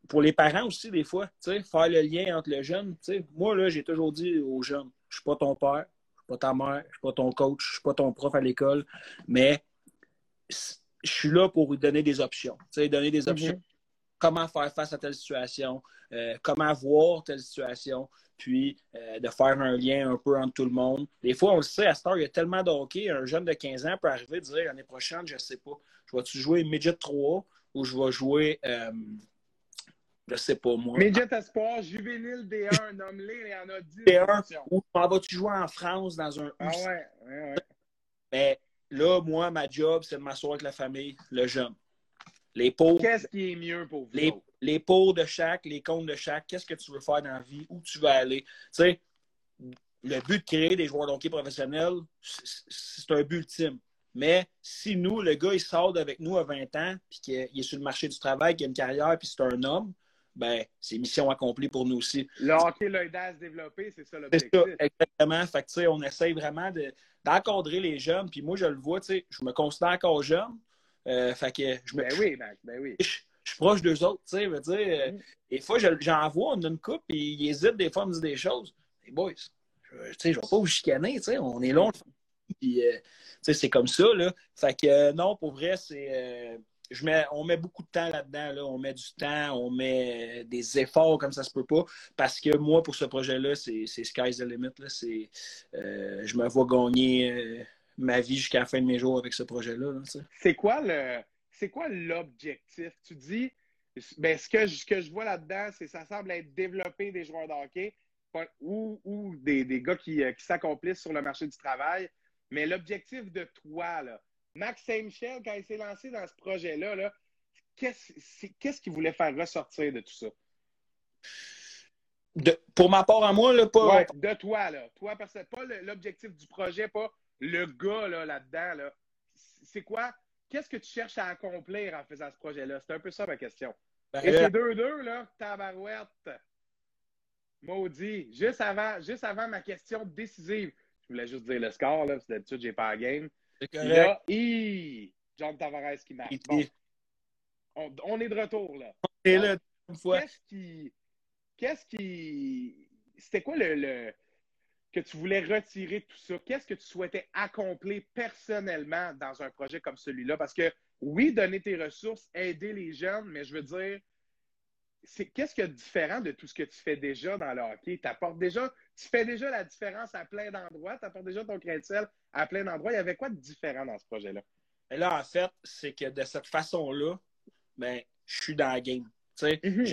[SPEAKER 3] Pour les parents aussi, des fois, faire le lien entre le jeune. Moi, là, j'ai toujours dit aux jeunes, je suis pas ton père, pas ta mère, je suis pas ton coach, je suis pas ton prof à l'école, mais je suis là pour lui donner des options. Tu sais, donner des options.
[SPEAKER 2] Mhm.
[SPEAKER 3] Comment faire face à telle situation, euh, comment voir telle situation, puis euh, de faire un lien un peu entre tout le monde. Des fois, on le sait, à cette heure, il y a tellement de hockey, un jeune de 15 ans peut arriver et dire l'année prochaine, je sais pas, je vais-tu jouer Midget 3 ou je vais jouer, euh, je sais pas moi,
[SPEAKER 2] Midget Espoir, juvénile D1, nomme-les, il y en a 10.
[SPEAKER 3] D1,
[SPEAKER 2] options.
[SPEAKER 3] ou m'en vas-tu jouer en France dans un
[SPEAKER 2] Ah ouais, ouais, ouais.
[SPEAKER 3] Mais là, moi, ma job, c'est de m'asseoir avec la famille, le jeune. Les pauvres,
[SPEAKER 2] Qu'est-ce qui est mieux pour vous?
[SPEAKER 3] les, les pots de chaque, les comptes de chaque, qu'est-ce que tu veux faire dans la vie, où tu veux aller? Tu sais, le but de créer des joueurs de hockey professionnels, c'est c'est un but ultime. Mais si nous, le gars, il sort avec nous à 20 ans, puis qu'il est sur le marché du travail, qu'il a une carrière, puis c'est un homme, ben, c'est mission accomplie pour nous aussi.
[SPEAKER 2] Le hockey développer, c'est ça
[SPEAKER 3] C'est
[SPEAKER 2] l'objectif.
[SPEAKER 3] ça, exactement. Fait que, on essaye vraiment de- d'encadrer les jeunes. Puis moi, je le vois, je me considère encore jeune. Euh, fait que je me,
[SPEAKER 2] Ben oui, ben oui.
[SPEAKER 3] je, je suis proche d'eux autres, tu sais, veux dire, euh,
[SPEAKER 2] Mm.
[SPEAKER 3] des fois, je- j'en vois, on a une coupe, puis ils hésitent des fois à me dire des choses. Les boys, je, tu sais, je vais pas vous chicaner, tu sais, on est long. Puis, euh, tu sais, c'est comme ça, là. Fait que, euh, non, pour vrai, c'est... je mets, on met beaucoup de temps là-dedans, là. on met du temps, on met des efforts comme ça se peut pas, parce que moi, pour ce projet-là, c'est sky's the limit. Là. Euh, je me vois gagner euh, ma vie jusqu'à la fin de mes jours avec ce projet-là.
[SPEAKER 2] C'est quoi le c'est quoi l'objectif? Tu dis ben ce que je, ce que je vois là-dedans, c'est ça semble être développer des joueurs de ou, ou des, des gars qui, euh, qui s'accomplissent sur le marché du travail. Mais l'objectif de toi, là, Max Saint-Michel, quand il s'est lancé dans ce projet-là, là, qu'est-ce c'est- qu'est-ce qu'il voulait faire ressortir de tout ça?
[SPEAKER 3] De- pour ma part à moi, là, pas,
[SPEAKER 2] Ouais, de toi, là. Toi, parce que pas l'objectif du projet, pas le gars là, là-dedans. Là. C'est quoi? Qu'est-ce que tu cherches à accomplir en faisant ce projet-là? C'est un peu ça ma question.
[SPEAKER 3] ben,
[SPEAKER 2] Et c'est 2-2, là, tabarouette. Maudit. Juste avant, juste avant ma question décisive, je voulais juste dire le score, là, parce que d'habitude, j'ai pas la game. Là, hi, John Tavares qui marque. Bon, on, on est de retour, là.
[SPEAKER 3] là une fois.
[SPEAKER 2] Qu'est-ce qui. Qu'est-ce qui. C'était quoi le, le- que tu voulais retirer de tout ça? Qu'est-ce que tu souhaitais accomplir personnellement dans un projet comme celui-là? Parce que oui, donner tes ressources, aider les jeunes, mais je veux dire, qu'est-ce qu'il y a de différent de tout ce que tu fais déjà dans le hockey? déjà, tu fais déjà la différence à plein d'endroits, tu apportes déjà ton grain à plein d'endroits. Il y avait quoi de différent dans ce projet-là?
[SPEAKER 3] Là, en fait, c'est que de cette façon-là, ben, je suis dans la game. Mm-hmm.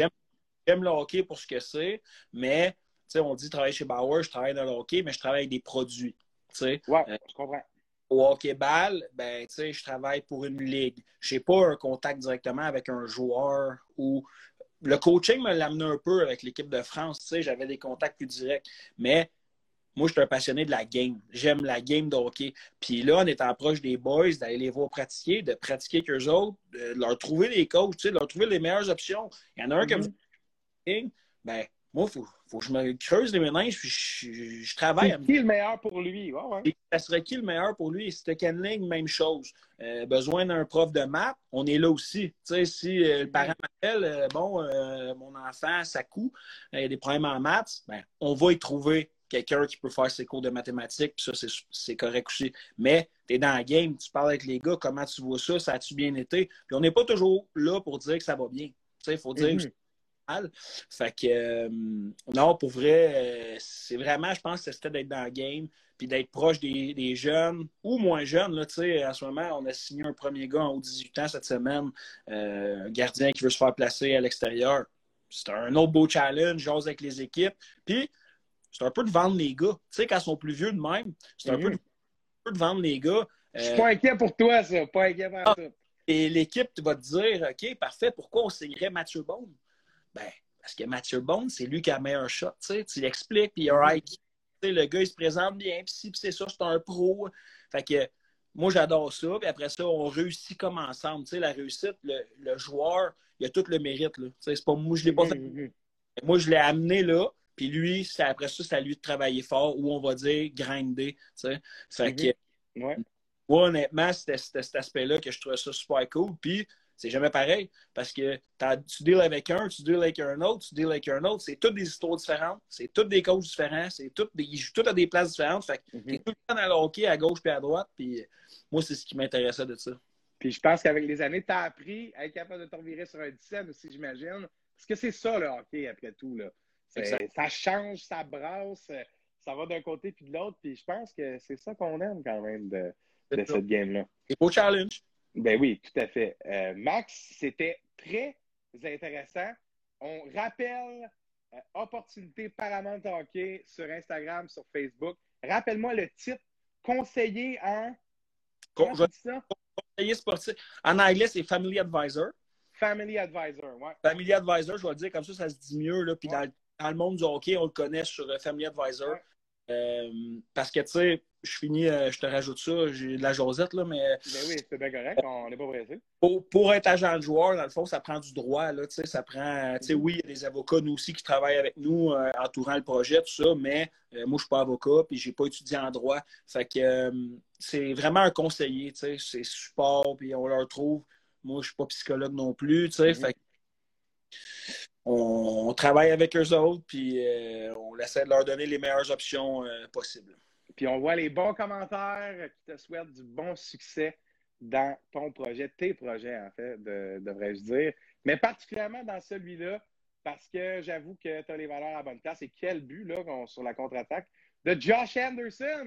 [SPEAKER 3] J'aime le hockey pour ce que c'est, mais on dit travailler chez Bauer, je travaille dans le hockey, mais je travaille avec des produits.
[SPEAKER 2] Oui, euh, je comprends.
[SPEAKER 3] Au hockey-ball, ben, je travaille pour une ligue. Je n'ai pas un contact directement avec un joueur ou le coaching me l'amenait un peu avec l'équipe de France. J'avais des contacts plus directs. Mais moi, je suis un passionné de la game. J'aime la game de hockey. Puis là, on est en proche des boys, d'aller les voir pratiquer, de pratiquer avec eux autres, de leur trouver des coachs, de leur trouver les meilleures options. Il y en a un comme mm-hmm. ben, moi, il faut, que je me creuse les méninges, puis je, travaille.
[SPEAKER 2] Qui est le meilleur pour lui?
[SPEAKER 3] Ça serait qui le meilleur pour lui? C'était Kenling, même chose. Euh, besoin d'un prof de maths, on est là aussi. Tu sais, si euh, le parent m'appelle, euh, bon, mon enfant, ça coûte, il y a des problèmes en maths, ben, on va y trouver quelqu'un qui peut faire ses cours de mathématiques, puis ça, c'est correct aussi. Mais tu es dans la game, tu parles avec les gars, comment tu vois ça, ça a-tu bien été? Puis on n'est pas toujours là pour dire que ça va bien. Il faut dire que mal. Fait que, euh, non, pour vrai, euh, c'est vraiment, je pense que c'était d'être dans la game, puis d'être proche des, jeunes ou moins jeunes. Là, à ce moment, on a signé un premier gars en haut 18 ans cette semaine, euh, un gardien qui veut se faire placer à l'extérieur. C'est un autre beau challenge, j'ose avec les équipes. Puis, c'est un peu de vendre les gars. Tu sais, quand ils sont plus vieux de même, c'est un, peu de, vendre les gars.
[SPEAKER 2] Je suis pas inquiet pour toi, ça. Pas inquiet pour ah,
[SPEAKER 3] Et l'équipe va te dire, OK, parfait, pourquoi on signerait Mathieu Bond? Ben, parce que Mathieu Bond, c'est lui qui a le meilleur shot. Tu l'expliques, puis le gars, il se présente bien, puis si, puis c'est ça, c'est un pro. Fait que moi, j'adore ça. Puis après ça, on réussit comme ensemble. Tu la réussite, le, joueur, il a tout le mérite. Là. c'est pas moi, je l'ai pas fait. Mm-hmm. Moi, je l'ai amené là. Puis lui, après ça, c'est à lui de travailler fort ou on va dire grinder. Fait mm-hmm. que, moi, honnêtement, c'était cet aspect-là que je trouvais ça super cool. Puis c'est jamais pareil parce que tu deals avec un, tu deals avec un autre, tu deals avec un autre. C'est toutes des histoires différentes, c'est toutes des coachs différents, c'est toutes des, ils jouent tous à des places différentes. Fait que mm tout le temps dans le hockey à gauche puis à droite. Puis moi, c'est ce qui m'intéressait de ça.
[SPEAKER 2] Puis je pense qu'avec les années, tu as appris à être capable de te revirer sur un 17 aussi, j'imagine. Parce que c'est ça le hockey après tout. Là. Ça change, ça brasse, ça va d'un côté puis de l'autre. Puis je pense que c'est ça qu'on aime quand même de, de cette game-là.
[SPEAKER 3] C'est beau challenge.
[SPEAKER 2] Ben oui, tout à fait. Euh, Max, c'était très intéressant. On rappelle euh, Opportunité Paramount Hockey sur Instagram, sur Facebook. Rappelle-moi le titre. Conseiller en.
[SPEAKER 3] Conseiller sportif. En anglais, c'est Family Advisor.
[SPEAKER 2] Family Advisor, oui.
[SPEAKER 3] Family Advisor, je vais le dire comme ça, ça se dit mieux. Là. Puis dans, le monde du hockey, on le connaît sur euh, Family Advisor. Parce que, tu sais, je finis, euh, je te rajoute ça, j'ai de la Josette, là, mais.
[SPEAKER 2] Ben oui, c'est bien correct, on n'est pas pressé.
[SPEAKER 3] Pour, pour, être agent de joueur, dans le fond, ça prend du droit, là, tu sais, ça prend. Tu sais, oui, il y a des avocats, nous aussi, qui travaillent avec nous, euh, entourant le projet, tout ça, mais euh, moi, je ne suis pas avocat, puis je n'ai pas étudié en droit. Fait que c'est vraiment un conseiller, tu sais, c'est support, puis on leur trouve. Moi, je ne suis pas psychologue non plus, tu sais, mm-hmm. fait on, travaille avec eux autres, puis on essaie de leur donner les meilleures options possibles.
[SPEAKER 2] Puis on voit les bons commentaires qui te souhaitent du bon succès dans ton projet, tes projets, en fait, devrais-je dire. Mais particulièrement dans celui-là, parce que j'avoue que tu as les valeurs à bonne place. Et quel but, là, sur la contre-attaque de Josh Anderson!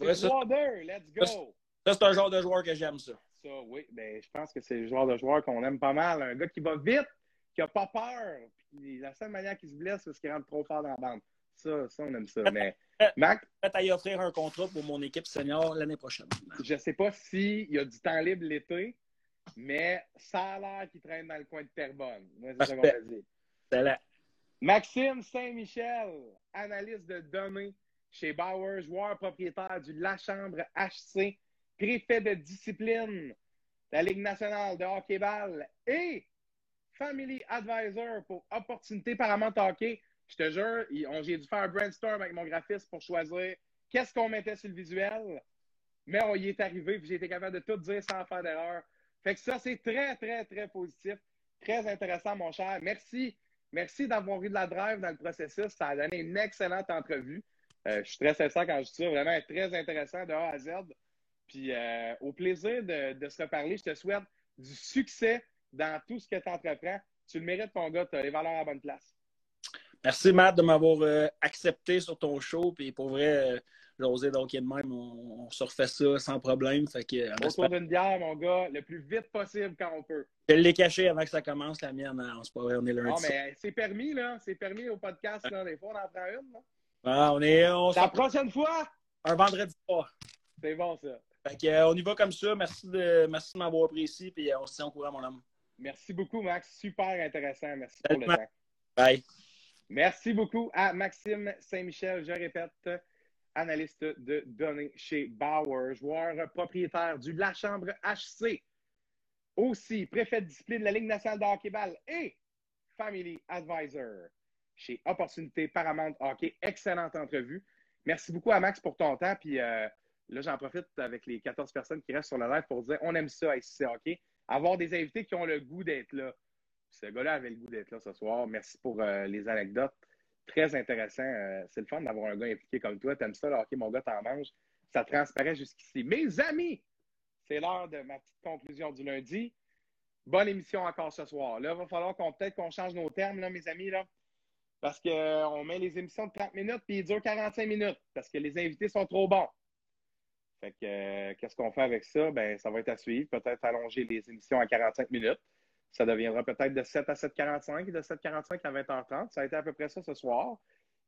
[SPEAKER 2] C'est 3-2, let's go!
[SPEAKER 3] Ça, c'est un genre de joueur que j'aime, ça.
[SPEAKER 2] Ça, oui. Ben, je pense que c'est le genre de joueur qu'on aime pas mal. Un gars qui va vite, qui n'a pas peur. Puis la seule manière qu'il se blesse, c'est qu'il rentre trop fort dans la bande. Ça, ça, on aime ça. Mais Mac?
[SPEAKER 3] Peut-être à y offrir un contrat pour mon équipe senior l'année prochaine.
[SPEAKER 2] Je ne sais pas s'il y a du temps libre l'été, mais ça a l'air qu'il traîne dans le coin de Terrebonne. Moi, c'est ça qu'on va dire. Maxime Saint-Michel, analyste de données chez Bauer, joueur propriétaire du La Chambre HC, préfet de discipline de la Ligue nationale de hockey-ball et Family Advisor pour Opportunité Paramount Hockey. Je te jure, j'ai dû faire un brainstorm avec mon graphiste pour choisir qu'est-ce qu'on mettait sur le visuel. Mais on y est arrivé, puis j'ai été capable de tout dire sans faire d'erreur. Fait que ça, c'est très, très, très positif. Très intéressant, mon cher. Merci. Merci d'avoir eu de la drive dans le processus. Ça a donné une excellente entrevue. Euh, je suis très sincère quand je dis ça. Vraiment très intéressant de A à Z. Puis euh, au plaisir de, de se reparler. Je te souhaite du succès dans tout ce que tu entreprends. Tu le mérites, mon gars. Tu as les valeurs à la bonne place.
[SPEAKER 3] Merci, Matt, de m'avoir euh, accepté sur ton show. Puis pour vrai, euh, José, donc de même, on, se refait ça sans problème. Fait que,
[SPEAKER 2] on Autour d'une bière, mon gars, le plus vite possible quand on peut.
[SPEAKER 3] Je l'ai caché avant que ça commence, la mienne. Non, c'est pas vrai, on est lundi.
[SPEAKER 2] Non, mais c'est permis, là. C'est permis au podcast, là. Des fois, on en prend une, là.
[SPEAKER 3] Ah, on est. On
[SPEAKER 2] la prochaine fois!
[SPEAKER 3] Un vendredi soir.
[SPEAKER 2] C'est bon, ça.
[SPEAKER 3] Fait que, euh, on y va comme ça. Merci de, merci de m'avoir pris ici. Puis on se tient au courant, mon homme.
[SPEAKER 2] Merci beaucoup, Max. Super intéressant. Merci pour le temps.
[SPEAKER 3] Bye.
[SPEAKER 2] Merci beaucoup à Maxime Saint-Michel, je répète, analyste de données chez Bauer, joueur propriétaire du La Chambre HC, aussi préfet de discipline de la Ligue nationale de hockey-ball et Family Advisor chez Opportunité Paramount Hockey. Excellente entrevue. Merci beaucoup à Max pour ton temps. Puis euh, là, j'en profite avec les 14 personnes qui restent sur le live pour dire on aime ça à ICC Hockey. Avoir des invités qui ont le goût d'être là. Ce gars-là avait le goût d'être là ce soir. Merci pour euh, les anecdotes. Très intéressant. Euh, c'est le fun d'avoir un gars impliqué comme toi. T'aimes ça, là, OK, mon gars, t'en manges. Ça transparaît jusqu'ici. Mes amis, c'est l'heure de ma petite conclusion du lundi. Bonne émission encore ce soir. Là, il va falloir qu'on peut-être qu'on change nos termes, là, mes amis, là. Parce qu'on met les émissions de 30 minutes puis ils durent 45 minutes parce que les invités sont trop bons. Fait que qu'est-ce qu'on fait avec ça? Ben, ça va être à suivre. Peut-être allonger les émissions à 45 minutes. Ça deviendra peut-être de 7 à 7h45 et de 7h45 à 20h30. Ça a été à peu près ça ce soir.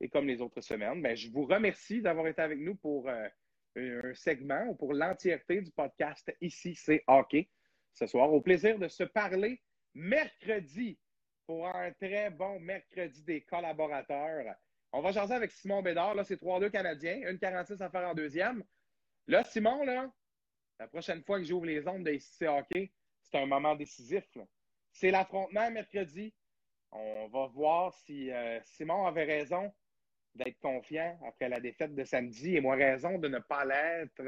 [SPEAKER 2] Et comme les autres semaines, ben, je vous remercie d'avoir été avec nous pour euh, un segment ou pour l'entièreté du podcast Ici, c'est hockey ce soir. Au plaisir de se parler mercredi pour un très bon mercredi des collaborateurs. On va jaser avec Simon Bédard. Là, c'est 3-2 Canadiens. Une 46 à faire en deuxième. Là, Simon, là, la prochaine fois que j'ouvre les ondes de Ici, c'est un moment décisif. C'est l'affrontement mercredi. On va voir si euh, Simon avait raison d'être confiant après la défaite de samedi et moi raison de ne pas l'être.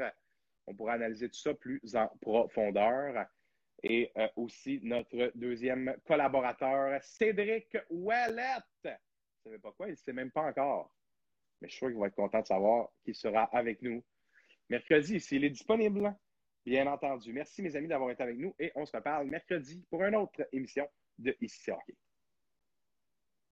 [SPEAKER 2] On pourra analyser tout ça plus en profondeur. Et euh, aussi notre deuxième collaborateur, Cédric Ouellette. Vous ne savez pas quoi? Il ne sait même pas encore. Mais je suis sûr qu'il va être content de savoir qu'il sera avec nous mercredi, s'il est disponible. Bien entendu. Merci, mes amis, d'avoir été avec nous et on se reparle mercredi pour une autre émission de Ici.